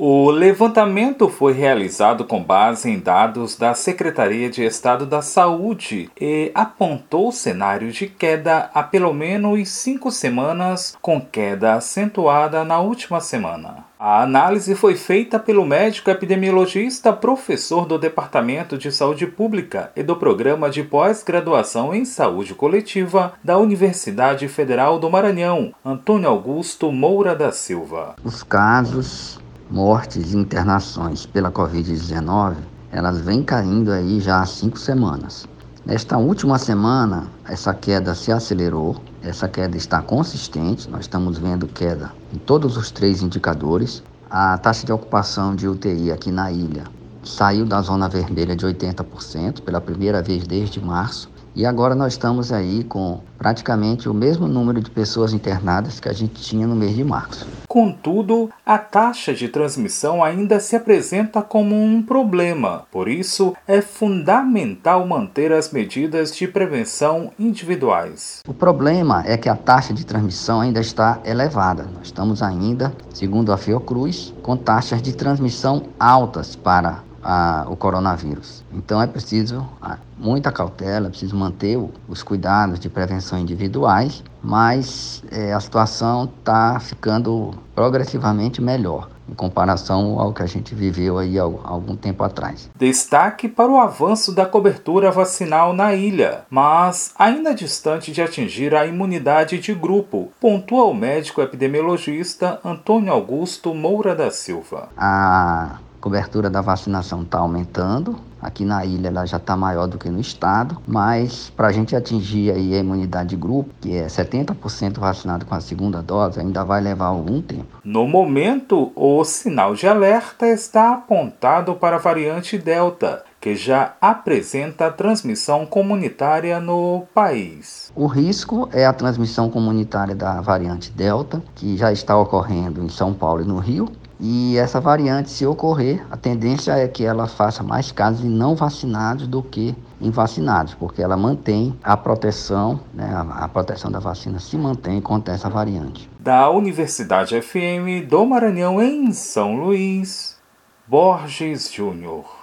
O levantamento foi realizado com base em dados da Secretaria de Estado da Saúde e apontou cenário de queda há pelo menos cinco semanas, com queda acentuada na última semana. A análise foi feita pelo médico epidemiologista, professor do Departamento de Saúde Pública e do Programa de Pós-Graduação em Saúde Coletiva da Universidade Federal do Maranhão, Antônio Augusto Moura da Silva. Os casos mortes e internações pela Covid-19, elas vêm caindo aí já há cinco semanas. Nesta última semana, essa queda se acelerou, essa queda está consistente, nós estamos vendo queda em todos os três indicadores. A taxa de ocupação de UTI aqui na ilha saiu da zona vermelha de 80% pela primeira vez desde março e agora nós estamos aí com praticamente o mesmo número de pessoas internadas que a gente tinha no mês de março. Contudo, a taxa de transmissão ainda se apresenta como um problema. Por isso, é fundamental manter as medidas de prevenção individuais. O problema é que a taxa de transmissão ainda está elevada. Nós estamos ainda, segundo a Fiocruz, com taxas de transmissão altas para a, o coronavírus. Então é preciso muita cautela, é preciso manter o, os cuidados de prevenção individuais, mas é, a situação está ficando progressivamente melhor em comparação ao que a gente viveu aí há algum tempo atrás. Destaque para o avanço da cobertura vacinal na ilha, mas ainda distante de atingir a imunidade de grupo, pontua o médico epidemiologista Antônio Augusto Moura da Silva. A cobertura da vacinação está aumentando. Aqui na ilha ela já está maior do que no estado, mas para a gente atingir aí a imunidade de grupo, que é 70% vacinado com a segunda dose, ainda vai levar algum tempo. No momento, o sinal de alerta está apontado para a variante Delta, que já apresenta transmissão comunitária no país. O risco é a transmissão comunitária da variante Delta, que já está ocorrendo em São Paulo e no Rio, e essa variante, se ocorrer, a tendência é que ela faça mais casos em não vacinados do que em vacinados, porque ela mantém a proteção, né, a, a proteção da vacina se mantém contra essa variante. Da Universidade FM do Maranhão, em São Luís, Borges Júnior.